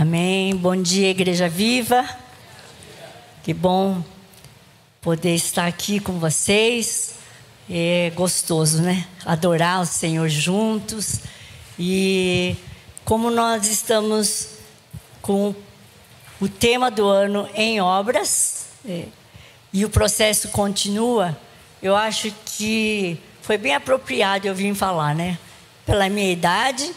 Amém. Bom dia, Igreja Viva. Que bom poder estar aqui com vocês. É gostoso, né? Adorar o Senhor juntos. E como nós estamos com o tema do ano em obras, é, e o processo continua, eu acho que foi bem apropriado eu vir falar, né? Pela minha idade,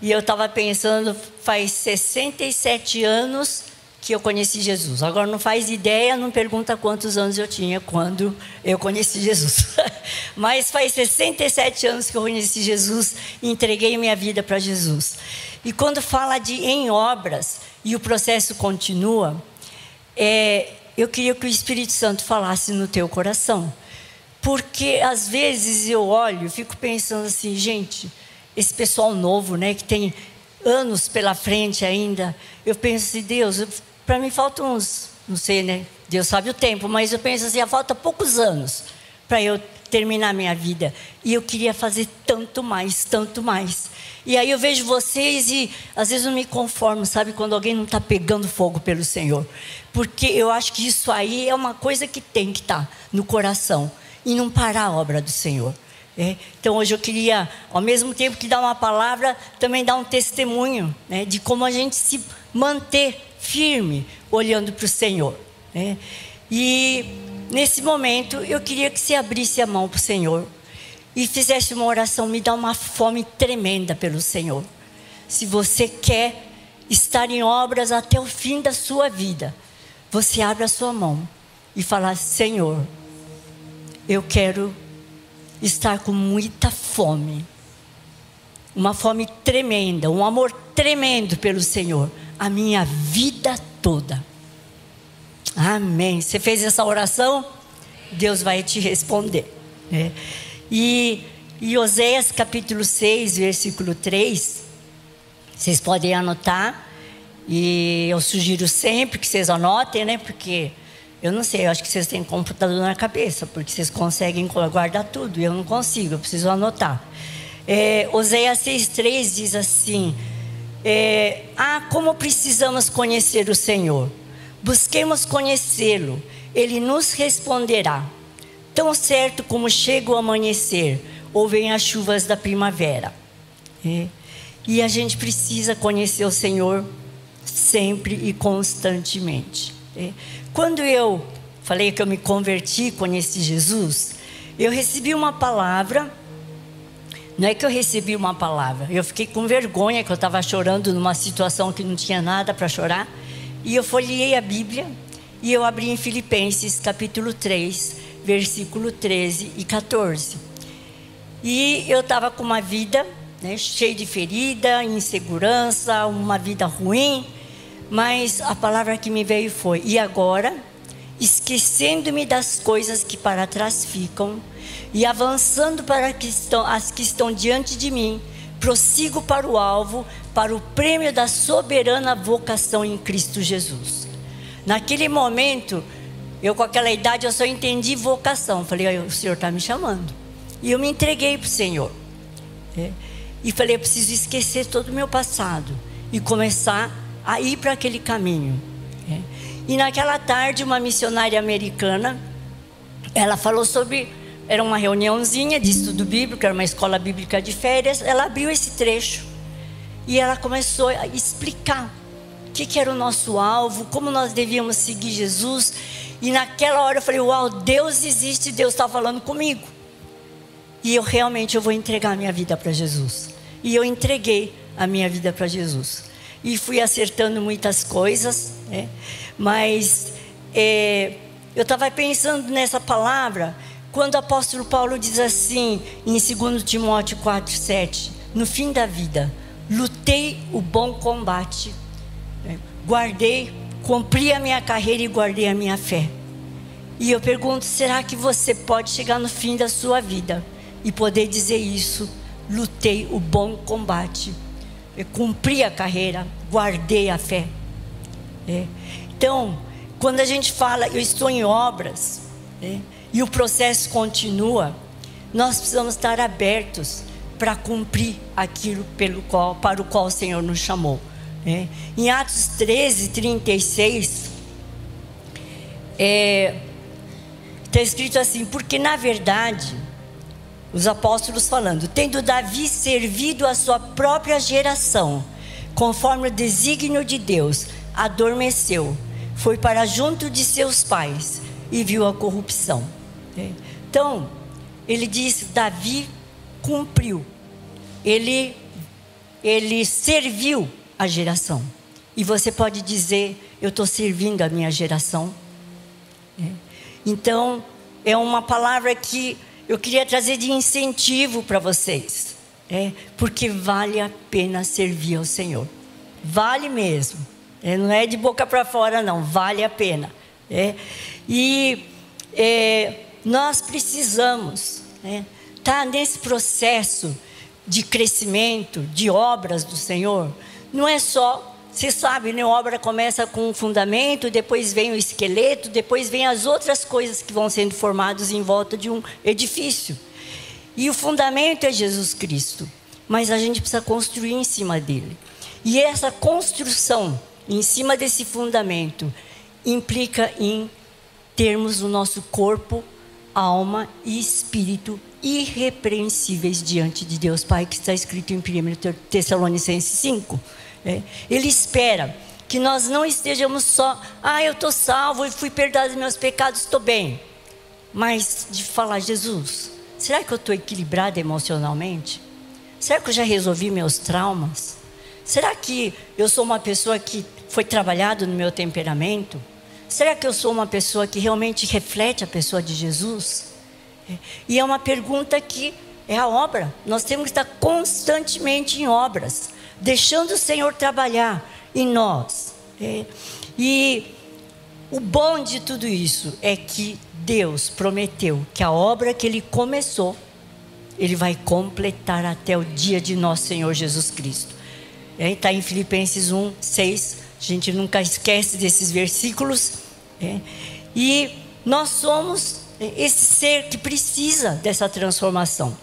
e eu estava pensando, faz 67 anos que eu conheci Jesus. Agora não faz ideia, não pergunta quantos anos eu tinha quando eu conheci Jesus. Mas faz 67 anos que eu conheci Jesus e entreguei minha vida para Jesus. E quando fala de em obras e o processo continua, é, eu queria que o Espírito Santo falasse no teu coração. Porque às vezes eu olho, fico pensando assim, gente, esse pessoal novo, né, que tem anos pela frente ainda, eu penso assim, Deus, para mim faltam uns, não sei, né? Deus sabe o tempo, mas eu penso assim, falta poucos anos para eu terminar minha vida. E eu queria fazer tanto mais, tanto mais. E aí eu vejo vocês e às vezes eu me conformo, sabe, quando alguém não está pegando fogo pelo Senhor. Porque eu acho que isso aí é uma coisa que tem que estar tá no coração e não parar a obra do Senhor. É, então hoje eu queria, ao mesmo tempo que dar uma palavra, também dar um testemunho né, de como a gente se manter firme olhando para o Senhor. Né? E nesse momento eu queria que você abrisse a mão para o Senhor e fizesse uma oração, me dá uma fome tremenda pelo Senhor. Se você quer estar em obras até o fim da sua vida, você abre a sua mão e fala: Senhor, eu quero estar com muita fome. Uma fome tremenda, um amor tremendo pelo Senhor, a minha vida toda. Amém. Você fez essa oração? Deus vai te responder. Né? E, e Oséias capítulo 6, versículo 3, vocês podem anotar. E eu sugiro sempre que vocês anotem, né? Porque eu não sei, eu acho que vocês têm computador na cabeça, porque vocês conseguem guardar tudo, eu não consigo, eu preciso anotar. É, Oséias 6,3 diz assim: é, Ah, como precisamos conhecer o Senhor. Busquemos conhecê-lo, ele nos responderá. Tão certo como chega o amanhecer, ou vem as chuvas da primavera. É, e a gente precisa conhecer o Senhor sempre e constantemente. É, quando eu falei que eu me converti, conheci Jesus, eu recebi uma palavra. Não é que eu recebi uma palavra, eu fiquei com vergonha que eu estava chorando numa situação que não tinha nada para chorar. E eu folhei a Bíblia e eu abri em Filipenses capítulo 3, versículo 13 e 14. E eu estava com uma vida né, cheia de ferida, insegurança, uma vida ruim. Mas a palavra que me veio foi: e agora, esquecendo-me das coisas que para trás ficam e avançando para que estão, as que estão diante de mim, prossigo para o alvo, para o prêmio da soberana vocação em Cristo Jesus. Naquele momento, eu com aquela idade, eu só entendi vocação. Falei, o Senhor está me chamando. E eu me entreguei para o Senhor. É. E falei, eu preciso esquecer todo o meu passado e começar a ir para aquele caminho. É. E naquela tarde, uma missionária americana, ela falou sobre. Era uma reuniãozinha de estudo bíblico, era uma escola bíblica de férias. Ela abriu esse trecho e ela começou a explicar o que, que era o nosso alvo, como nós devíamos seguir Jesus. E naquela hora eu falei: Uau, Deus existe, Deus está falando comigo. E eu realmente eu vou entregar a minha vida para Jesus. E eu entreguei a minha vida para Jesus e fui acertando muitas coisas, né? mas é, eu estava pensando nessa palavra quando o apóstolo Paulo diz assim em 2 Timóteo 4,7: No fim da vida, lutei o bom combate, né? guardei, cumpri a minha carreira e guardei a minha fé. E eu pergunto: será que você pode chegar no fim da sua vida e poder dizer isso? Lutei o bom combate eu cumpri a carreira, guardei a fé. É. Então, quando a gente fala, eu estou em obras, é, e o processo continua, nós precisamos estar abertos para cumprir aquilo pelo qual, para o qual o Senhor nos chamou. É. Em Atos 13, 36, é, está escrito assim: porque na verdade, os apóstolos falando, tendo Davi servido a sua própria geração, conforme o desígnio de Deus, adormeceu, foi para junto de seus pais e viu a corrupção. É. Então, ele diz: Davi cumpriu, ele, ele serviu a geração. E você pode dizer: Eu estou servindo a minha geração. É. Então, é uma palavra que eu queria trazer de incentivo para vocês. É, porque vale a pena servir ao Senhor. Vale mesmo. É, não é de boca para fora, não. Vale a pena. É, e é, nós precisamos estar né, tá nesse processo de crescimento, de obras do Senhor. Não é só você sabe, né? A obra começa com um fundamento, depois vem o esqueleto, depois vem as outras coisas que vão sendo formadas em volta de um edifício. E o fundamento é Jesus Cristo, mas a gente precisa construir em cima dele. E essa construção em cima desse fundamento implica em termos o nosso corpo, alma e espírito irrepreensíveis diante de Deus Pai, que está escrito em 1 Tessalonicenses 5. É. Ele espera que nós não estejamos só, ah, eu estou salvo e fui perdoado dos meus pecados, estou bem. Mas de falar, Jesus, será que eu estou equilibrado emocionalmente? Será que eu já resolvi meus traumas? Será que eu sou uma pessoa que foi trabalhado no meu temperamento? Será que eu sou uma pessoa que realmente reflete a pessoa de Jesus? É. E é uma pergunta que é a obra. Nós temos que estar constantemente em obras deixando o Senhor trabalhar em nós. É. E o bom de tudo isso é que Deus prometeu que a obra que Ele começou, Ele vai completar até o dia de nosso Senhor Jesus Cristo. Está é, em Filipenses 1, 6. A gente nunca esquece desses versículos. É. E nós somos esse ser que precisa dessa transformação.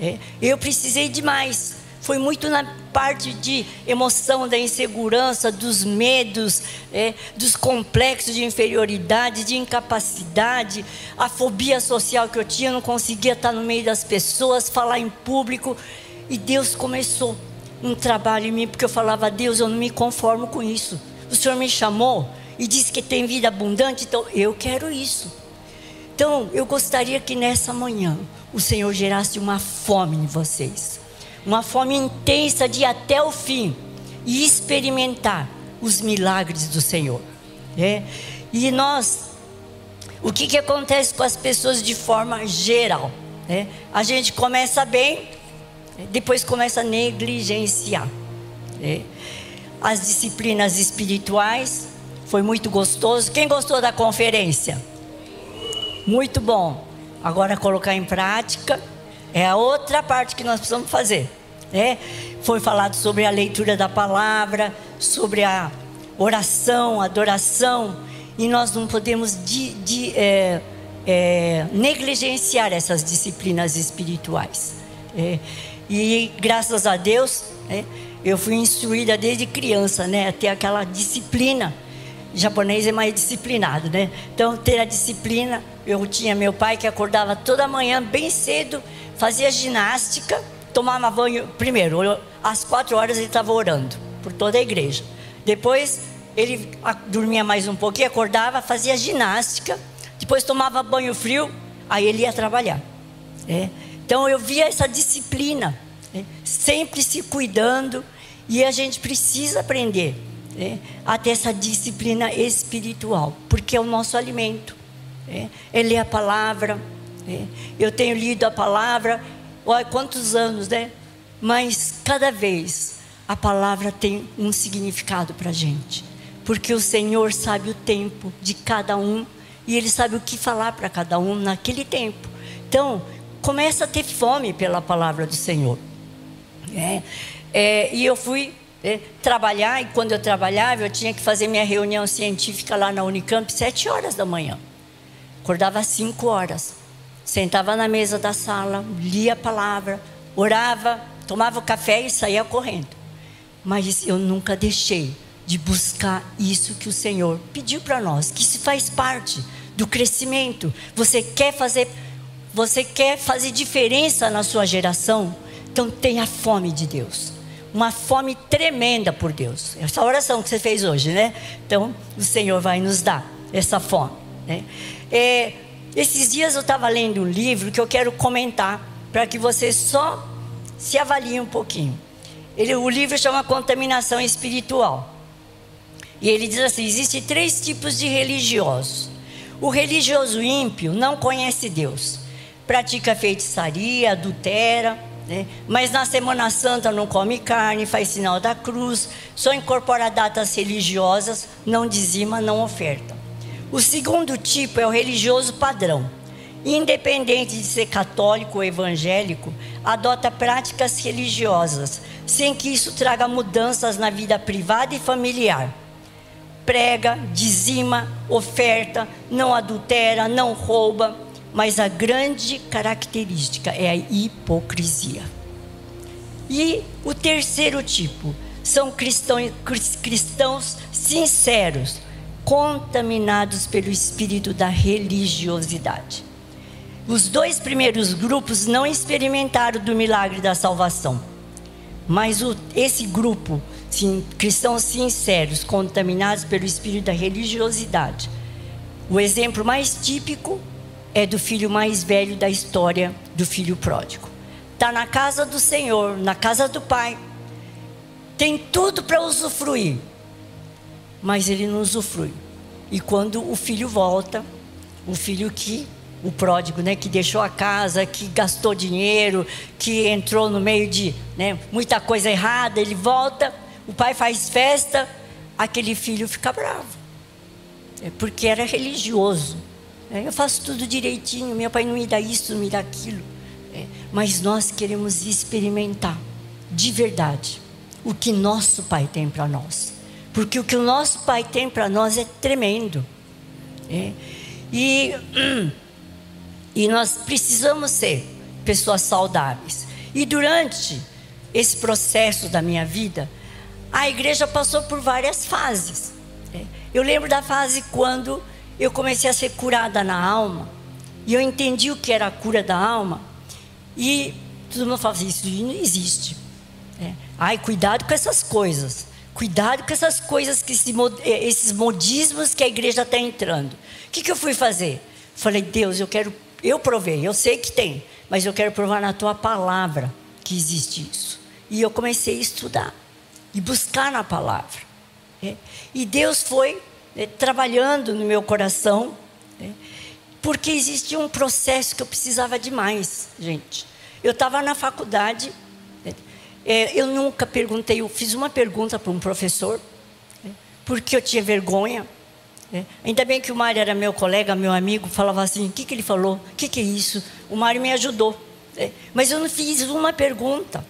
É. Eu precisei demais foi muito na parte de emoção da insegurança, dos medos, é, dos complexos de inferioridade, de incapacidade, a fobia social que eu tinha, não conseguia estar no meio das pessoas, falar em público. E Deus começou um trabalho em mim, porque eu falava, Deus, eu não me conformo com isso. O Senhor me chamou e disse que tem vida abundante, então eu quero isso. Então, eu gostaria que nessa manhã o Senhor gerasse uma fome em vocês uma fome intensa de ir até o fim e experimentar os milagres do Senhor. É? E nós, o que, que acontece com as pessoas de forma geral? É? A gente começa bem, depois começa a negligenciar. É? As disciplinas espirituais, foi muito gostoso. Quem gostou da conferência? Muito bom. Agora colocar em prática é a outra parte que nós precisamos fazer. Né? Foi falado sobre a leitura da palavra, sobre a oração, adoração, e nós não podemos de, de, é, é, negligenciar essas disciplinas espirituais. É, e graças a Deus, né, eu fui instruída desde criança, né, a ter aquela disciplina. Japonês é mais disciplinado, né? Então, ter a disciplina. Eu tinha meu pai que acordava toda manhã, bem cedo, fazia ginástica, tomava banho. Primeiro, às quatro horas ele estava orando por toda a igreja. Depois, ele dormia mais um pouquinho, acordava, fazia ginástica. Depois, tomava banho frio, aí ele ia trabalhar. É. Então, eu via essa disciplina, é. sempre se cuidando. E a gente precisa aprender é, a ter essa disciplina espiritual, porque é o nosso alimento. É, é ler a palavra. É. Eu tenho lido a palavra, olha quantos anos, né? Mas cada vez a palavra tem um significado para a gente, porque o Senhor sabe o tempo de cada um e Ele sabe o que falar para cada um naquele tempo. Então, começa a ter fome pela palavra do Senhor. É, é, e eu fui trabalhar, e quando eu trabalhava, eu tinha que fazer minha reunião científica lá na Unicamp, sete horas da manhã. Acordava às cinco horas. Sentava na mesa da sala, lia a palavra, orava, tomava o café e saía correndo. mas eu nunca deixei de buscar isso que o Senhor pediu para nós, que isso faz parte do crescimento. Você quer fazer, você quer fazer diferença na sua geração? Então tenha fome de Deus. Uma fome tremenda por Deus. Essa oração que você fez hoje, né? Então o Senhor vai nos dar essa fome. Né? É, esses dias eu estava lendo um livro que eu quero comentar para que você só se avalie um pouquinho. Ele, o livro chama Contaminação Espiritual. E ele diz assim: existem três tipos de religiosos. O religioso ímpio não conhece Deus, pratica feitiçaria, adultera, né? mas na Semana Santa não come carne, faz sinal da cruz, só incorpora datas religiosas, não dizima, não oferta. O segundo tipo é o religioso padrão. Independente de ser católico ou evangélico, adota práticas religiosas, sem que isso traga mudanças na vida privada e familiar. Prega, dizima, oferta, não adultera, não rouba, mas a grande característica é a hipocrisia. E o terceiro tipo são cristãos, cristãos sinceros, contaminados pelo espírito da religiosidade. Os dois primeiros grupos não experimentaram do milagre da salvação. Mas o, esse grupo, sim, cristãos sinceros, contaminados pelo espírito da religiosidade, o exemplo mais típico é do filho mais velho da história do filho pródigo. Está na casa do Senhor, na casa do Pai, tem tudo para usufruir, mas ele não usufrui. E quando o filho volta, o filho que o pródigo, né, que deixou a casa, que gastou dinheiro, que entrou no meio de né, muita coisa errada, ele volta, o pai faz festa, aquele filho fica bravo, é porque era religioso. É, eu faço tudo direitinho, meu pai não me dá isso, não me dá aquilo. É, mas nós queremos experimentar de verdade o que nosso pai tem para nós. Porque o que o nosso pai tem para nós é tremendo. É. E, e nós precisamos ser pessoas saudáveis. E durante esse processo da minha vida, a igreja passou por várias fases. É. Eu lembro da fase quando eu comecei a ser curada na alma. E eu entendi o que era a cura da alma. E todo mundo fala assim, isso não existe. É. Ai, cuidado com essas coisas. Cuidado com essas coisas, que eh, esses modismos que a igreja está entrando. O que, que eu fui fazer? Falei, Deus, eu quero, eu provei, eu sei que tem, mas eu quero provar na tua palavra que existe isso. E eu comecei a estudar e buscar na palavra. É. E Deus foi é, trabalhando no meu coração, é, porque existia um processo que eu precisava demais, gente. Eu estava na faculdade é, eu nunca perguntei, eu fiz uma pergunta para um professor, né, porque eu tinha vergonha. Né. Ainda bem que o Mário era meu colega, meu amigo, falava assim: o que, que ele falou? O que, que é isso? O Mário me ajudou. Né. Mas eu não fiz uma pergunta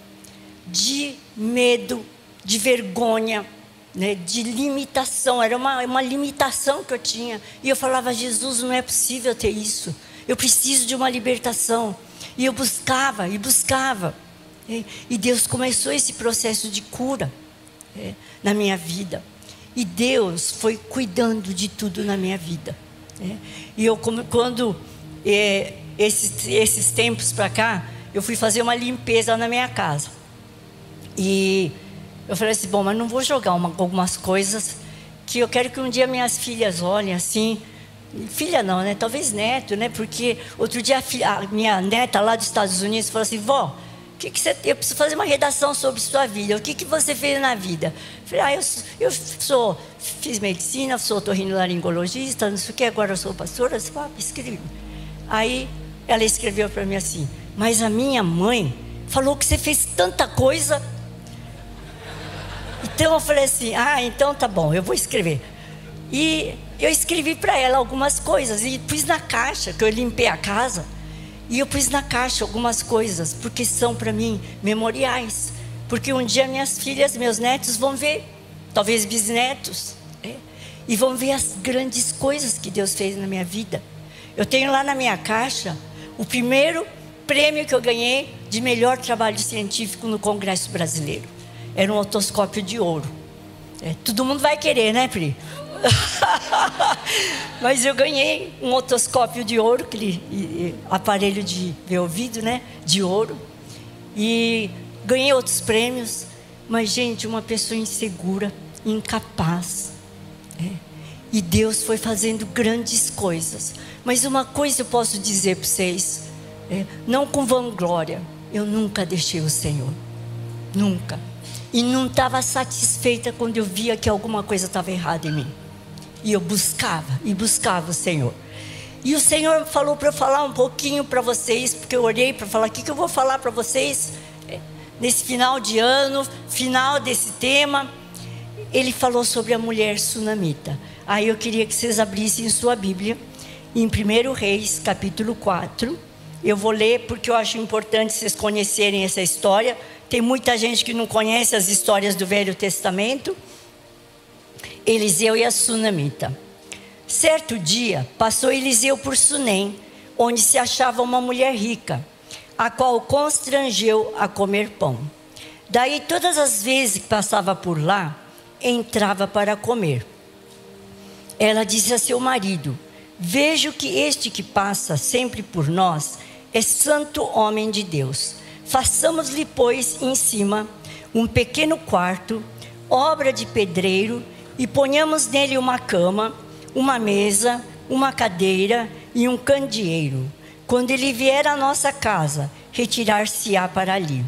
de medo, de vergonha, né, de limitação. Era uma, uma limitação que eu tinha. E eu falava: Jesus, não é possível ter isso. Eu preciso de uma libertação. E eu buscava e buscava. E Deus começou esse processo de cura é, na minha vida. E Deus foi cuidando de tudo na minha vida. É. E eu, quando é, esses, esses tempos para cá, eu fui fazer uma limpeza na minha casa. E eu falei assim: bom, mas não vou jogar uma, algumas coisas que eu quero que um dia minhas filhas olhem assim. Filha não, né? Talvez neto, né? Porque outro dia a, filha, a minha neta lá dos Estados Unidos falou assim: vó que, que você, eu preciso fazer uma redação sobre sua vida. O que, que você fez na vida? Eu falei, ah, eu, eu sou, fiz medicina, sou otorrinolaringologista, não sei o que, agora eu sou pastora. Você fala, escreve. Aí ela escreveu para mim assim, mas a minha mãe falou que você fez tanta coisa. Então eu falei assim, ah, então tá bom, eu vou escrever. E eu escrevi para ela algumas coisas e pus na caixa, que eu limpei a casa. E eu pus na caixa algumas coisas, porque são para mim memoriais. Porque um dia minhas filhas, meus netos vão ver, talvez bisnetos, é, e vão ver as grandes coisas que Deus fez na minha vida. Eu tenho lá na minha caixa o primeiro prêmio que eu ganhei de melhor trabalho científico no Congresso Brasileiro. Era um otoscópio de ouro. É, todo mundo vai querer, né, Pri? Mas eu ganhei um otoscópio de ouro, aquele aparelho de ver ouvido, né? De ouro. E ganhei outros prêmios. Mas, gente, uma pessoa insegura, incapaz. É. E Deus foi fazendo grandes coisas. Mas uma coisa eu posso dizer para vocês: é, não com vanglória, eu nunca deixei o Senhor. Nunca. E não estava satisfeita quando eu via que alguma coisa estava errada em mim. E eu buscava, e buscava o Senhor. E o Senhor falou para eu falar um pouquinho para vocês, porque eu orei para falar: o que, que eu vou falar para vocês é, nesse final de ano, final desse tema. Ele falou sobre a mulher sunamita. Aí eu queria que vocês abrissem sua Bíblia, em 1 Reis, capítulo 4. Eu vou ler porque eu acho importante vocês conhecerem essa história. Tem muita gente que não conhece as histórias do Velho Testamento. Eliseu e a sunamita. Certo dia, passou Eliseu por Sunem, onde se achava uma mulher rica, a qual constrangeu a comer pão. Daí, todas as vezes que passava por lá, entrava para comer. Ela disse a seu marido: Vejo que este que passa sempre por nós é santo homem de Deus. Façamos-lhe, pois, em cima um pequeno quarto, obra de pedreiro, e ponhamos nele uma cama, uma mesa, uma cadeira e um candeeiro. Quando ele vier à nossa casa, retirar-se-á para ali.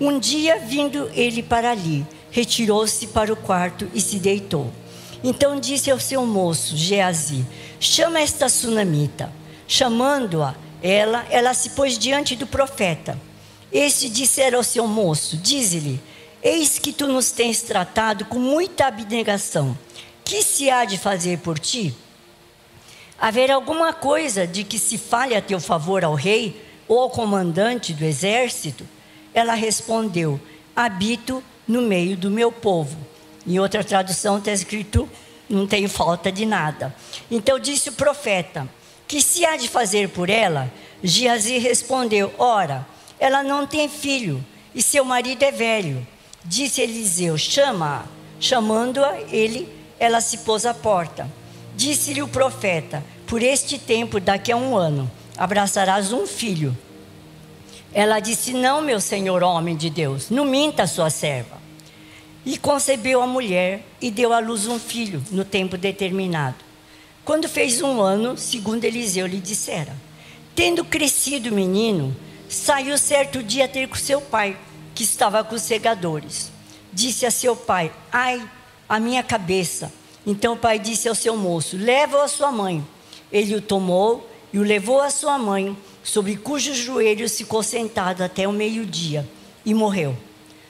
Um dia, vindo ele para ali, retirou-se para o quarto e se deitou. Então disse ao seu moço, Geazi: Chama esta sunamita. Chamando-a, ela, ela se pôs diante do profeta. Este dissera ao seu moço: Dize-lhe: Eis que tu nos tens tratado com muita abnegação. Que se há de fazer por ti? Haver alguma coisa de que se fale a teu favor ao rei ou ao comandante do exército? Ela respondeu: Habito no meio do meu povo. Em outra tradução está escrito: Não tenho falta de nada. Então disse o profeta: Que se há de fazer por ela? Geazi respondeu: Ora, ela não tem filho e seu marido é velho. Disse Eliseu: Chama-a. Chamando-a, ele, ela se pôs à porta. Disse-lhe o profeta: Por este tempo, daqui a um ano, abraçarás um filho. Ela disse: Não, meu senhor homem de Deus, não minta sua serva. E concebeu a mulher e deu à luz um filho no tempo determinado. Quando fez um ano, segundo Eliseu lhe dissera, tendo crescido o menino, saiu certo dia ter com seu pai que estava com os segadores. Disse a seu pai: Ai, a minha cabeça. Então o pai disse ao seu moço: Leva-o à sua mãe. Ele o tomou e o levou à sua mãe, sobre cujos joelhos ficou sentado até o meio-dia, e morreu.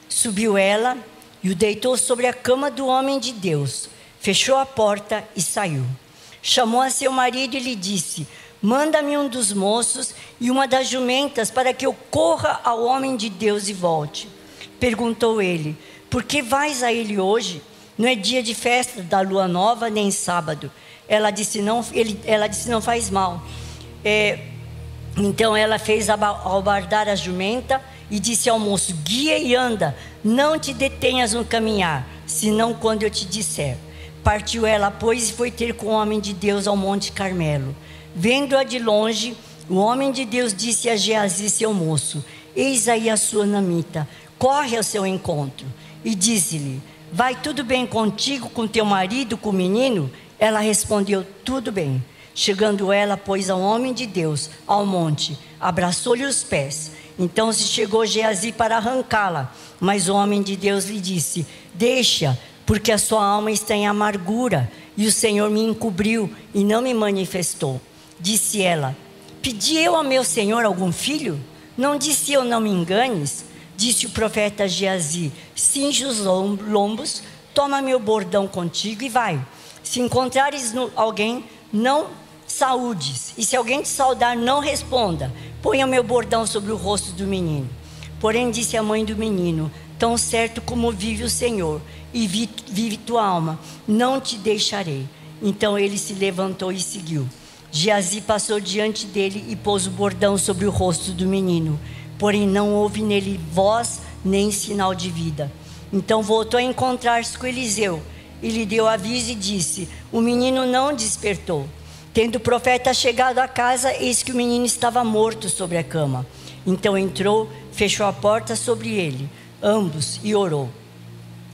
Subiu ela e o deitou sobre a cama do homem de Deus, fechou a porta e saiu. Chamou a seu marido e lhe disse: Manda-me um dos moços e uma das jumentas para que eu corra ao homem de Deus e volte. Perguntou ele: Por que vais a ele hoje? Não é dia de festa da lua nova, nem sábado. Ela disse: Não, ele, ela disse, não faz mal. É, então ela fez albardar a jumenta e disse ao moço: Guia e anda, não te detenhas no caminhar, senão quando eu te disser. Partiu ela, pois, e foi ter com o homem de Deus ao Monte Carmelo. Vendo-a de longe, o homem de Deus disse a Geazi, seu moço: Eis aí a sua namita, corre ao seu encontro. E disse-lhe: Vai tudo bem contigo, com teu marido, com o menino? Ela respondeu: Tudo bem. Chegando ela, pois, ao homem de Deus, ao monte, abraçou-lhe os pés. Então se chegou Geazi para arrancá-la. Mas o homem de Deus lhe disse: Deixa, porque a sua alma está em amargura, e o Senhor me encobriu e não me manifestou. Disse ela: Pedi eu ao meu senhor algum filho? Não disse eu, não me enganes? Disse o profeta Geazi: Cinge os lombos, toma meu bordão contigo e vai. Se encontrares alguém, não saúdes. E se alguém te saudar, não responda. Ponha meu bordão sobre o rosto do menino. Porém, disse a mãe do menino: Tão certo como vive o Senhor e vive tua alma, não te deixarei. Então ele se levantou e seguiu. Geazi passou diante dele e pôs o bordão sobre o rosto do menino, porém não houve nele voz nem sinal de vida. Então voltou a encontrar-se com Eliseu e lhe deu aviso e disse: O menino não despertou. Tendo o profeta chegado à casa, eis que o menino estava morto sobre a cama. Então entrou, fechou a porta sobre ele, ambos, e orou.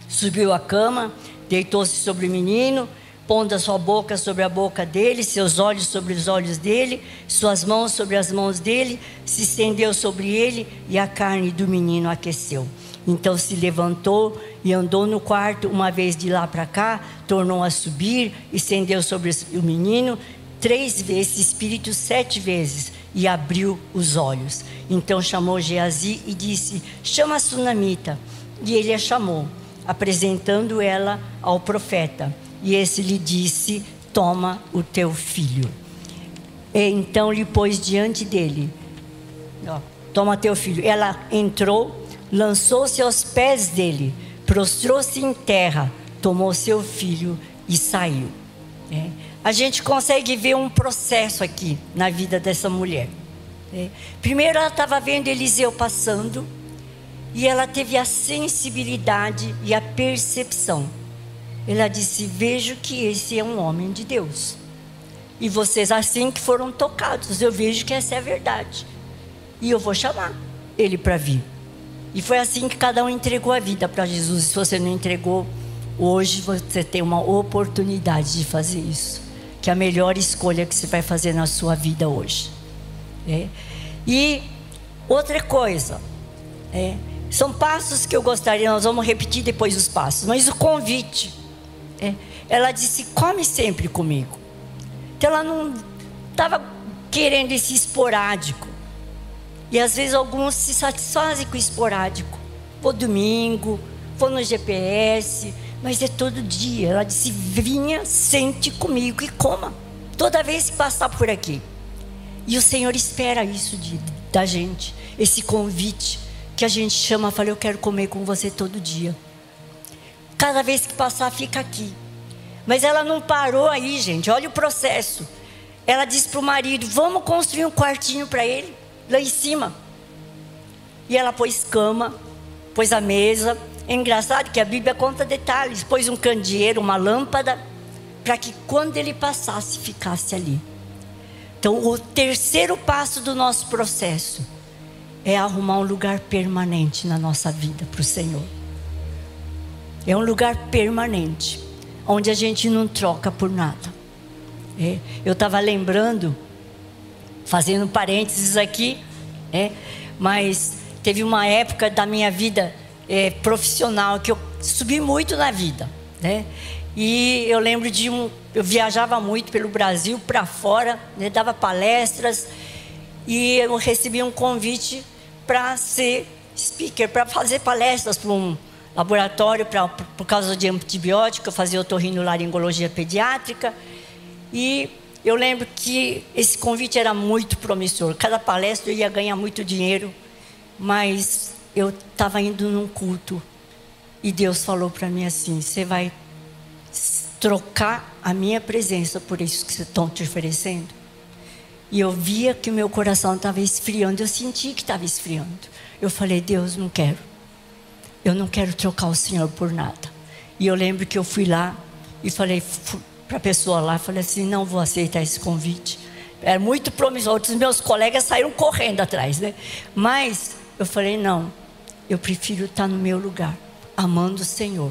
Subiu à cama, deitou-se sobre o menino, pondo a sua boca sobre a boca dele, seus olhos sobre os olhos dele, suas mãos sobre as mãos dele, se estendeu sobre ele e a carne do menino aqueceu. Então se levantou e andou no quarto, uma vez de lá para cá, tornou a subir, estendeu sobre o menino, três vezes, espírito sete vezes, e abriu os olhos. Então chamou Geazi e disse: Chama a sunamita. E ele a chamou, apresentando ela ao profeta. E esse lhe disse: Toma o teu filho. E então lhe pôs diante dele: Toma teu filho. Ela entrou lançou-se aos pés dele, prostrou-se em terra, tomou seu filho e saiu. É. A gente consegue ver um processo aqui na vida dessa mulher. É. Primeiro, ela estava vendo Eliseu passando e ela teve a sensibilidade e a percepção. Ela disse: Vejo que esse é um homem de Deus. E vocês, assim que foram tocados, eu vejo que essa é a verdade. E eu vou chamar ele para vir. E foi assim que cada um entregou a vida para Jesus. Se você não entregou, hoje você tem uma oportunidade de fazer isso. Que é a melhor escolha que você vai fazer na sua vida hoje. É. E outra coisa, é, são passos que eu gostaria, nós vamos repetir depois os passos, mas o convite. É, ela disse: come sempre comigo. Então ela não estava querendo esse esporádico. E às vezes alguns se satisfazem com o esporádico. Vou domingo, vou no GPS, mas é todo dia. Ela disse: vinha, sente comigo e coma. Toda vez que passar por aqui. E o Senhor espera isso de, da gente, esse convite que a gente chama, fala, eu quero comer com você todo dia. Cada vez que passar, fica aqui. Mas ela não parou aí, gente. Olha o processo. Ela disse para o marido: vamos construir um quartinho para ele lá em cima. E ela pôs cama, pôs a mesa. É engraçado que a Bíblia conta detalhes. Pôs um candeeiro, uma lâmpada, para que quando ele passasse, ficasse ali. Então, o terceiro passo do nosso processo é arrumar um lugar permanente na nossa vida para o Senhor. É um lugar permanente, onde a gente não troca por nada. É, eu estava lembrando fazendo parênteses aqui, é, mas teve uma época da minha vida é, profissional que eu subi muito na vida, né? E eu lembro de um, eu viajava muito pelo Brasil para fora, né, dava palestras e eu recebi um convite para ser speaker, para fazer palestras para um laboratório pra, por causa de antibiótico, eu fazia otorrinolaringologia pediátrica e eu lembro que esse convite era muito promissor. Cada palestra eu ia ganhar muito dinheiro, mas eu estava indo num culto e Deus falou para mim assim: você vai trocar a minha presença por isso que estão te oferecendo? E eu via que o meu coração estava esfriando, eu senti que estava esfriando. Eu falei: Deus, não quero. Eu não quero trocar o Senhor por nada. E eu lembro que eu fui lá e falei: para a pessoa lá, falei assim: não vou aceitar esse convite. Era muito promissor. Outros meus colegas saíram correndo atrás, né? Mas eu falei: não, eu prefiro estar no meu lugar, amando o Senhor,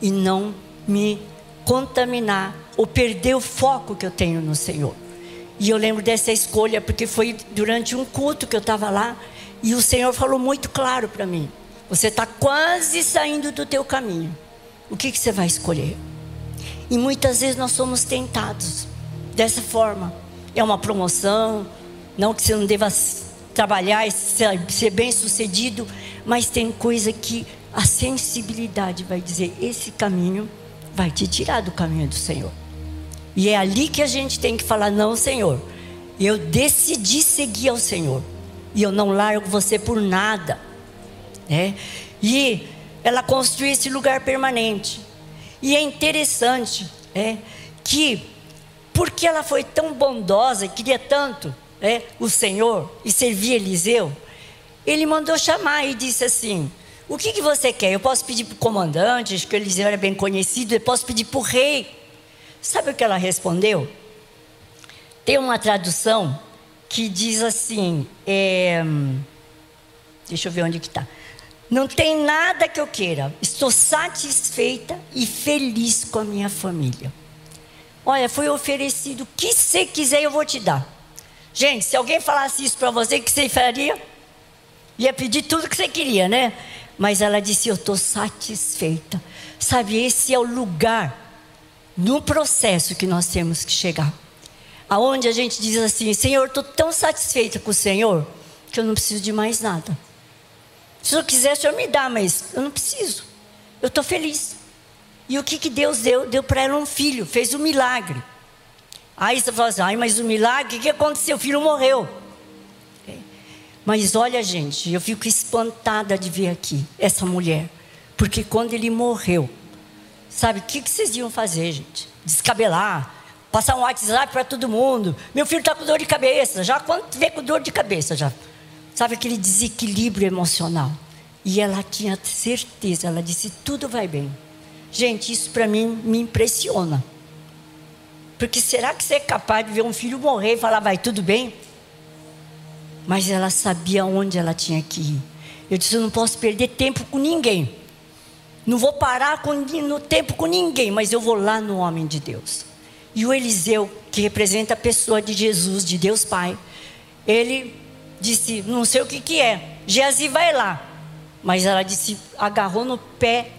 e não me contaminar ou perder o foco que eu tenho no Senhor. E eu lembro dessa escolha, porque foi durante um culto que eu estava lá, e o Senhor falou muito claro para mim: você está quase saindo do teu caminho. O que, que você vai escolher? E muitas vezes nós somos tentados dessa forma. É uma promoção, não que você não deva trabalhar e ser bem sucedido, mas tem coisa que a sensibilidade vai dizer: esse caminho vai te tirar do caminho do Senhor. E é ali que a gente tem que falar: não, Senhor, eu decidi seguir ao Senhor, e eu não largo você por nada. É? E ela construiu esse lugar permanente. E é interessante é, que, porque ela foi tão bondosa queria tanto é, o Senhor e servia Eliseu, ele mandou chamar e disse assim: O que, que você quer? Eu posso pedir para o comandante, acho que Eliseu era bem conhecido, eu posso pedir para o rei. Sabe o que ela respondeu? Tem uma tradução que diz assim: é, deixa eu ver onde que está. Não tem nada que eu queira, estou satisfeita e feliz com a minha família. Olha, foi oferecido o que você quiser, eu vou te dar. Gente, se alguém falasse isso para você, o que você faria? Ia pedir tudo que você queria, né? Mas ela disse: Eu estou satisfeita. Sabe, esse é o lugar no processo que nós temos que chegar. Aonde a gente diz assim: Senhor, estou tão satisfeita com o Senhor que eu não preciso de mais nada. Se eu quiser, o Senhor me dá, mas eu não preciso. Eu estou feliz. E o que, que Deus deu? Deu para ela um filho, fez um milagre. Aí você fala assim, ai, mas o milagre, o que aconteceu? O filho morreu. Mas olha, gente, eu fico espantada de ver aqui essa mulher. Porque quando ele morreu, sabe, o que, que vocês iam fazer, gente? Descabelar, passar um WhatsApp para todo mundo. Meu filho está com dor de cabeça. Já quando vê com dor de cabeça, já. Sabe aquele desequilíbrio emocional. E ela tinha certeza, ela disse: tudo vai bem. Gente, isso para mim me impressiona. Porque será que você é capaz de ver um filho morrer e falar, vai tudo bem? Mas ela sabia onde ela tinha que ir. Eu disse, eu não posso perder tempo com ninguém. Não vou parar com, no tempo com ninguém, mas eu vou lá no homem de Deus. E o Eliseu, que representa a pessoa de Jesus, de Deus Pai, ele disse, não sei o que, que é. Geazi vai lá. Mas ela disse, agarrou no pé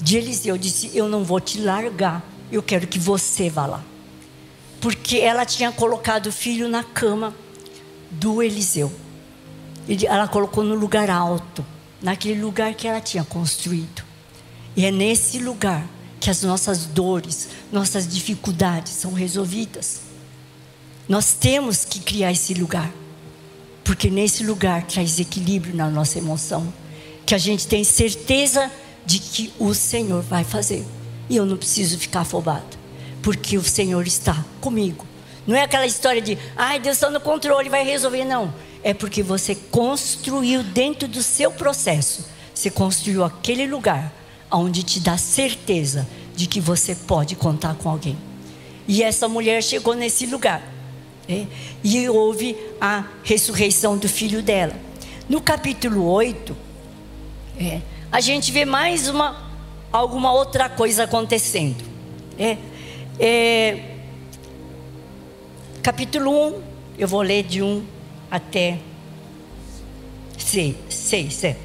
de Eliseu, disse: Eu não vou te largar, eu quero que você vá lá. Porque ela tinha colocado o filho na cama do Eliseu. Ela colocou no lugar alto, naquele lugar que ela tinha construído. E é nesse lugar que as nossas dores, nossas dificuldades são resolvidas. Nós temos que criar esse lugar, porque nesse lugar traz equilíbrio na nossa emoção, que a gente tem certeza de que o Senhor vai fazer. E eu não preciso ficar afobada, porque o Senhor está comigo. Não é aquela história de, ai, Deus está no controle, vai resolver. Não. É porque você construiu dentro do seu processo, você construiu aquele lugar onde te dá certeza de que você pode contar com alguém. E essa mulher chegou nesse lugar. Né? E houve a ressurreição do filho dela. No capítulo 8, é, a gente vê mais uma alguma outra coisa acontecendo. É, é, capítulo 1, eu vou ler de 1 até 6. 6 é.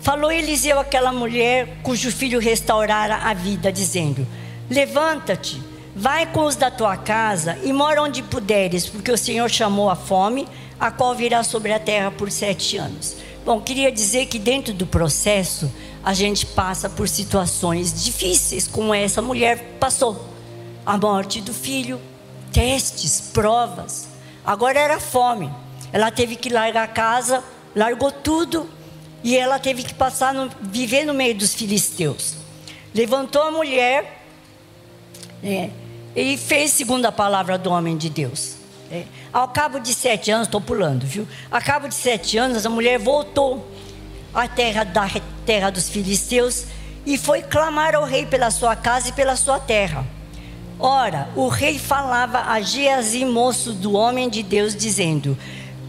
Falou Eliseu àquela mulher cujo filho restaurara a vida, dizendo: Levanta-te, vai com os da tua casa e mora onde puderes, porque o Senhor chamou a fome, a qual virá sobre a terra por sete anos. Bom, queria dizer que dentro do processo a gente passa por situações difíceis, como essa mulher passou. A morte do filho, testes, provas. Agora era fome. Ela teve que largar a casa, largou tudo e ela teve que passar no, viver no meio dos filisteus. Levantou a mulher é, e fez segundo a palavra do homem de Deus. É, ao cabo de sete anos, estou pulando, viu? Ao cabo de sete anos, a mulher voltou à terra da terra dos filisteus e foi clamar ao rei pela sua casa e pela sua terra. Ora, o rei falava a Geazi, moço do homem de Deus, dizendo: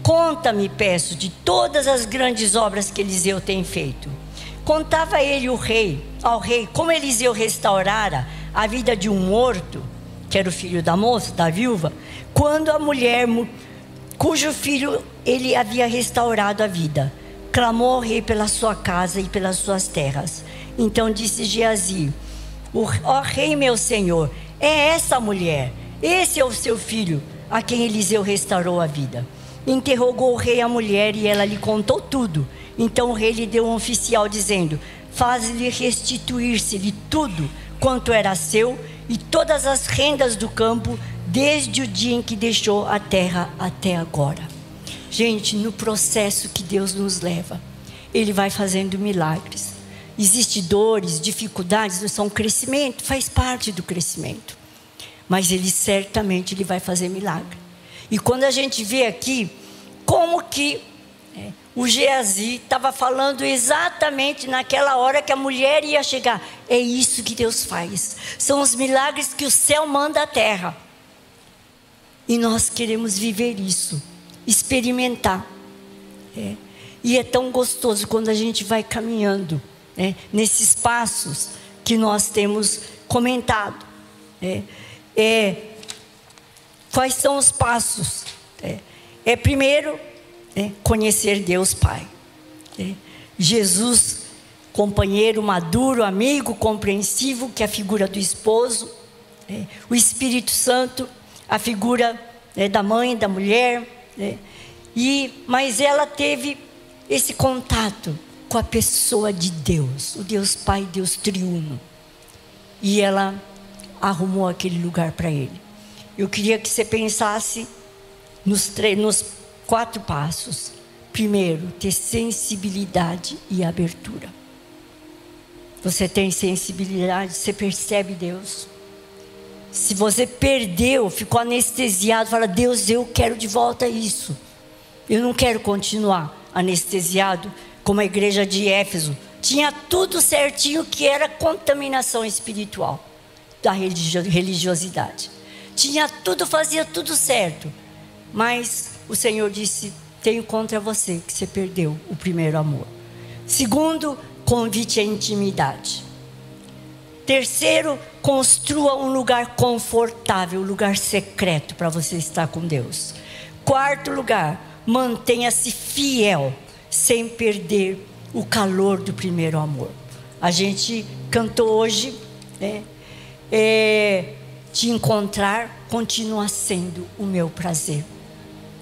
Conta-me, peço, de todas as grandes obras que Eliseu tem feito. Contava ele o rei, ao rei, como Eliseu restaurara a vida de um morto, que era o filho da moça, da viúva, quando a mulher cujo filho ele havia restaurado a vida clamou ao rei pela sua casa e pelas suas terras. Então disse Geazi: Ó rei meu senhor, é essa mulher, esse é o seu filho, a quem Eliseu restaurou a vida. Interrogou o rei a mulher e ela lhe contou tudo. Então o rei lhe deu um oficial dizendo: Faz-lhe restituir-se-lhe tudo quanto era seu e todas as rendas do campo, desde o dia em que deixou a terra até agora. Gente, no processo que Deus nos leva, Ele vai fazendo milagres. Existem dores, dificuldades, são crescimento, faz parte do crescimento. Mas Ele certamente Ele vai fazer milagre. E quando a gente vê aqui como que É. O Geazi estava falando exatamente naquela hora que a mulher ia chegar. É isso que Deus faz. São os milagres que o céu manda à terra. E nós queremos viver isso, experimentar. É. E é tão gostoso quando a gente vai caminhando né, nesses passos que nós temos comentado. É, é, quais são os passos? É, é primeiro é, conhecer Deus Pai. É, Jesus, companheiro maduro, amigo, compreensivo, que é a figura do esposo. É, o Espírito Santo, a figura é, da mãe, da mulher. É, e, mas ela teve esse contato com a pessoa de Deus, o Deus Pai, Deus triuno. E ela arrumou aquele lugar para ele. Eu queria que você pensasse nos, nos quatro passos. Primeiro, ter sensibilidade e abertura. Você tem sensibilidade, você percebe Deus. Se você perdeu, ficou anestesiado, fala: Deus, eu quero de volta isso. Eu não quero continuar anestesiado como a igreja de Éfeso. Tinha tudo certinho que era contaminação espiritual da religiosidade. Tinha tudo, fazia tudo certo. Mas o Senhor disse: Tenho contra você que você perdeu o primeiro amor. Segundo, convite à intimidade. Terceiro, construa um lugar confortável, um lugar secreto para você estar com Deus. Quarto lugar, mantenha-se fiel, sem perder o calor do primeiro amor. A gente cantou hoje, né? É, te encontrar continua sendo o meu prazer.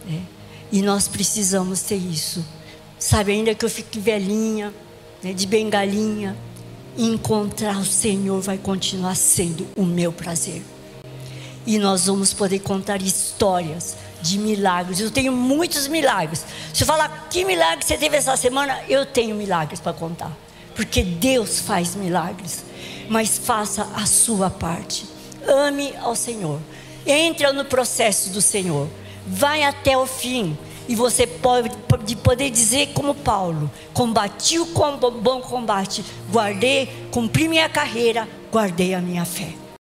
Né? E nós precisamos ter isso. Sabe, ainda que eu fique velhinha, né, de bengalinha, encontrar o Senhor vai continuar sendo o meu prazer. E nós vamos poder contar histórias de milagres. Eu tenho muitos milagres. Se eu falar que milagre você teve essa semana, eu tenho milagres para contar. Porque Deus faz milagres. Mas faça a sua parte. Ame ao Senhor. Entra no processo do Senhor. Vai até o fim. E você pode poder dizer como Paulo: combati o bom combate, guardei, cumpri minha carreira, guardei a minha fé.